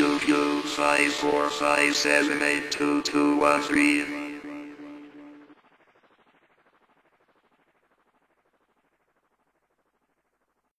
two two five four five seven eight two two one three.